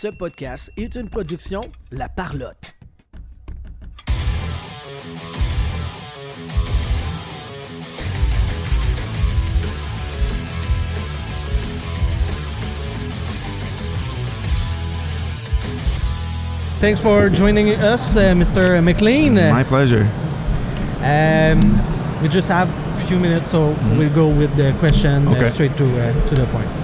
Ce podcast est une production La Parlotte. Thanks for joining us, uh, Mr. McLean. My pleasure. Um, we just have a few minutes, so we'll go with the question uh, straight to uh, to the point.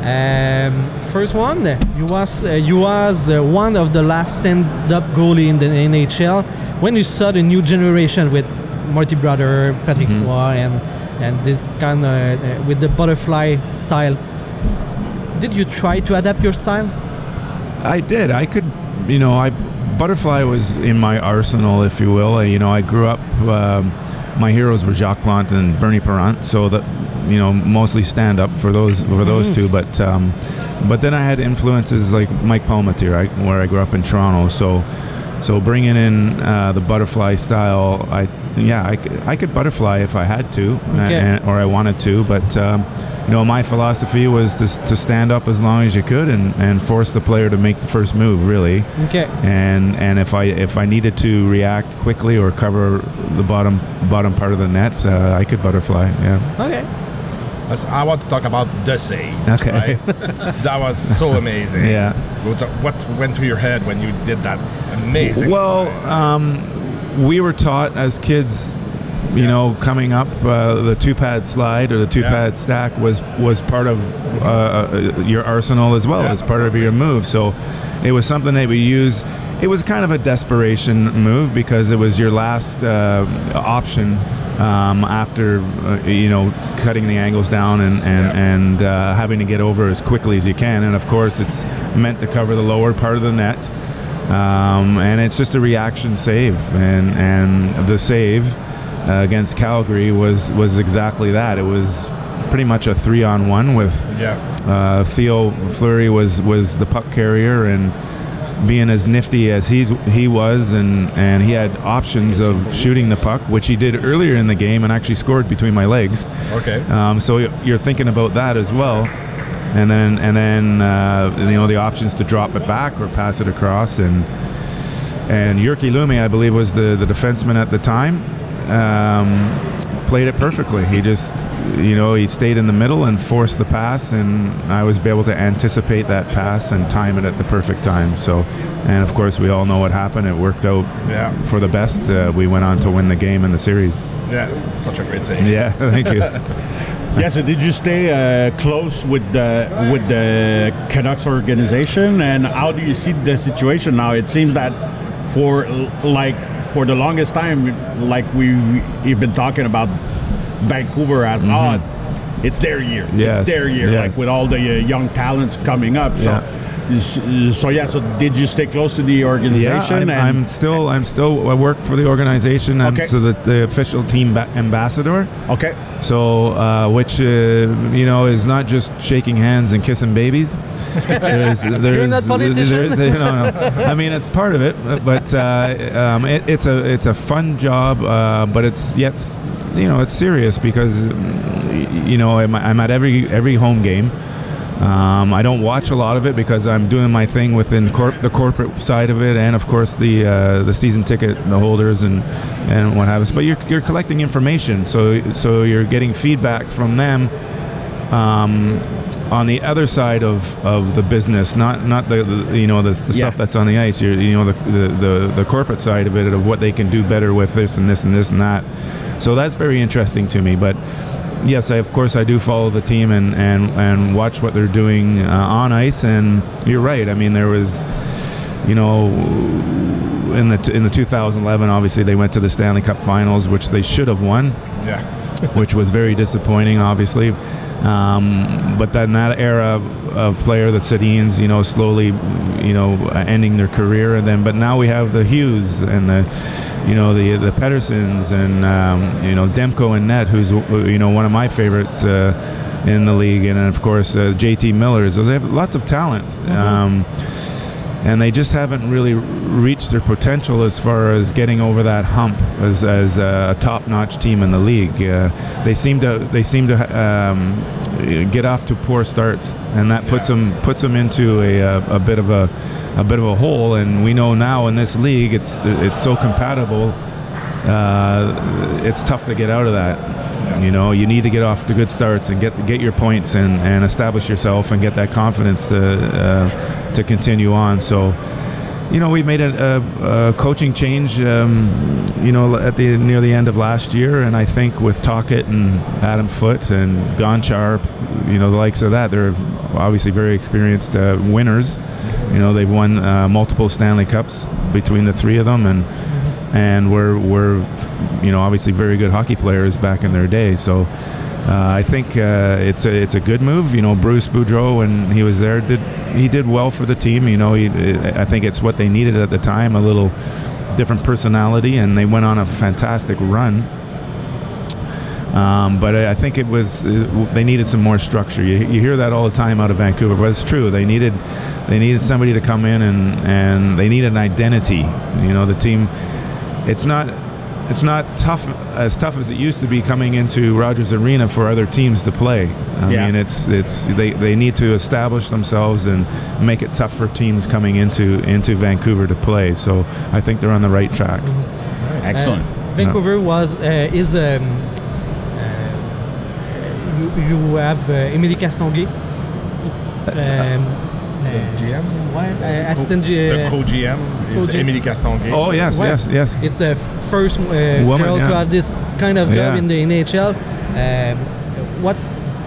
Um, first one, you was uh, you was uh, one of the last stand-up goalie in the NHL. When you saw the new generation with Marty Brodeur, Patrick Mhm. Roy, and and this kind of uh, with the butterfly style, did you try to adapt your style? I did. I could, you know, I butterfly was in my arsenal, if you will. Uh, you know, I grew up. Um, my heroes were Jacques Plante and Bernie Parent, so that you know mostly stand up for those for those Mhm. two. But um, but then I had influences like Mike Palmateer, I, where I grew up in Toronto. So so bringing in uh, the butterfly style, I yeah, I, I could butterfly if I had to, Okay. and, or I wanted to. But um, you know, my philosophy was to, to stand up as long as you could and, and force the player to make the first move, really. Okay. And and if I if I needed to react quickly or cover the bottom bottom part of the net, uh, I could butterfly. Yeah. Okay. I want to talk about the save. Okay. right? that was so amazing. Yeah. What went through your head when you did that amazing? Well, um, we were taught as kids, you Yeah. know, coming up, uh, the two pad slide or the two pad stack was was part of uh, your arsenal as well Yeah, as part of your move. So it was something that we used. It was kind of a desperation move because it was your last uh, option um, after uh, you know cutting the angles down and and, Yeah. and uh, having to get over as quickly as you can. And of course, it's meant to cover the lower part of the net um, and it's just a reaction save, and and the save uh, against Calgary was was exactly that. It was pretty much a three on one with yeah. uh, Theo Fleury was was the puck carrier and being as nifty as he he was and and he had options of shooting the puck which he did earlier in the game and actually scored between my legs Okay. um, so you're thinking about that as well, and then and then uh, you know the options to drop it back or pass it across, and and Jyrki Lumme, I believe, was the the defenseman at the time. Um, played it perfectly. He just you know he stayed in the middle and forced the pass, and I was able to anticipate that pass and time it at the perfect time. So, and of course we all know what happened. It worked out Yeah. for the best. Uh, we went on to win the game in the series. Yeah. Such a great save. Yeah, thank you. Yeah, so did you stay uh, close with the with the Canucks organization, and how do you see the situation now? It seems that for like for the longest time, like we we've been talking about Vancouver as odd. It's their year. Mm-hmm. Yes, It's their year, yes. like with all the uh, young talents coming up. So, Yeah. So yeah. So did you stay close to the organization? Yeah, I'm, I'm still, I'm still, I work for the organization. I'm Okay. so the, the official team ba- ambassador. okay. So, uh, which uh, you know is not just shaking hands and kissing babies. There's, there's, not politician? there's- you know, no. I mean, it's part of it, but uh, um, it, it's a it's a fun job, uh, but it's yet you know it's serious because you know I'm, I'm at every every home game. Um, I don't watch a lot of it because I'm doing my thing within corp- the corporate side of it, and of course the uh, the season ticket the holders and and what happens. But you're, you're collecting information, so so you're getting feedback from them um, on the other side of, of the business, not not the, the you know the, the Yeah. stuff that's on the ice. You're, you know the, the, the the corporate side of it of what they can do better with this and this and this and that. So that's very interesting to me. But yes, I, of course I do follow the team and and, and watch what they're doing uh, on ice. And you're right. I mean there was you know in the in the 2011 obviously they went to the Stanley Cup Finals which they should have won Yeah. Which was very disappointing, obviously. Um, but then that era of player, the Sedins, you know, slowly, you know, ending their career, and then but now we have the Hughes and the, you know, the the Petterssons and um, you know Demko and Net, who's you know one of my favorites. Uh, in the league, and of course uh, JT Miller. So they have lots of talent. Um, and they just haven't really reached their potential as far as getting over that hump as, as a top-notch team in the league. Uh, they seem to they seem to um, get off to poor starts, and that puts them puts them into a, a, a bit of a a bit of a hole. And we know now in this league, it's it's so compatible. Uh, it's tough to get out of that. You know, you need to get off to good starts and get get your points and, and establish yourself and get that confidence to uh, to continue on. So, you know, we made a, a, a coaching change. Um, you know, at the near the end of last year, and I think with Tocchet and Adam Foote and Gonchar, you know, the likes of that, they're obviously very experienced uh, winners. You know, they've won uh, multiple Stanley Cups between the three of them, and and we're we're you know obviously very good hockey players back in their day. So uh, I think uh, it's a it's a good move. You know, Bruce Boudreau when he was there did he did well for the team. You know, he, I think it's what they needed at the time a little different personality, and they went on a fantastic run. Um, but I think it was uh, they needed some more structure. You, you hear that all the time out of Vancouver, but it's true. They needed they needed somebody to come in and, and they needed an identity. You know, the team. It's not it's not tough as tough as it used to be coming into Rogers Arena for other teams to play. I Yeah. mean, it's it's they, they need to establish themselves and make it tough for teams coming into into Vancouver to play. So I think they're on the right track. Excellent. Uh, Vancouver was uh, is um, uh, you, you have uh, Émilie Castonguay. Um, The uh, GM? ouais, uh, assistant G- The uh, co-GM is co-G- Émilie Castonguay. Oh yes, Ouais. yes, yes. It's the first uh, Woman, girl to have this kind of job Yeah. in the NHL. Um, what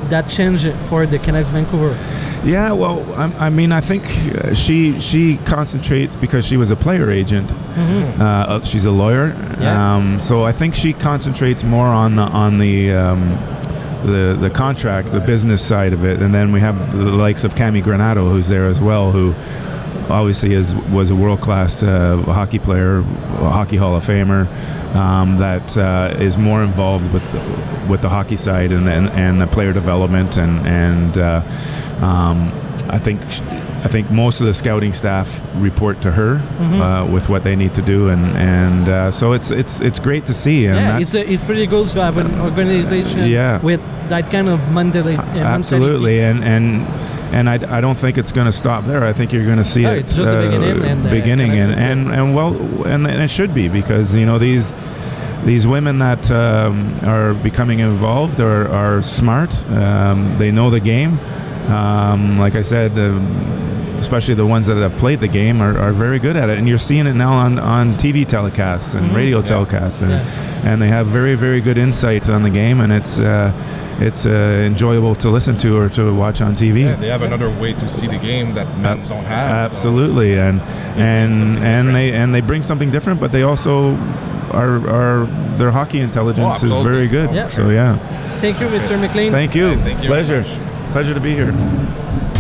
that changed for the Canucks Vancouver? Yeah, well, I, I mean, I think uh, she she concentrates because she was a player agent. Uh, uh, she's a lawyer, Yeah. um, so I think she concentrates more on the on the. Um, the, the contract, the business side of it, and then we have the likes of Cammi Granato, who's there as well, who obviously is was a world class uh, hockey player, hockey Hall of Famer, um, that uh, is more involved with with the hockey side and and, and the player development and and uh, um, I think I think most of the scouting staff report to her uh, with what they need to do and and uh, so it's it's it's great to see and yeah, it's uh, it's pretty cool to have an organization Yeah. with that kind of mentality. uh, mentality. Absolutely, and and and I, I don't think it's going to stop there. I think you're going to see No, it it's just the beginning, and, uh, beginning, and, and and well, and, and it should be because you know these these women that um, are becoming involved are are smart. Um, they know the game. Um, like I said. Um, Especially the ones that have played the game are, are very good at it, and you're seeing it now on, on TV telecasts and radio telecasts, and, Yeah. and they have very very good insight on the game, and it's uh, it's uh, enjoyable to listen to or to watch on TV. Yeah, they have another way to see the game that men Abs- don't have. so- Absolutely, and and and different. they and they bring something different, but they also are are their hockey intelligence Oh, is very good. Yeah. So yeah, Thank you, Mr. McLean. Thank thank you. you very Pleasure, much. Pleasure to be here.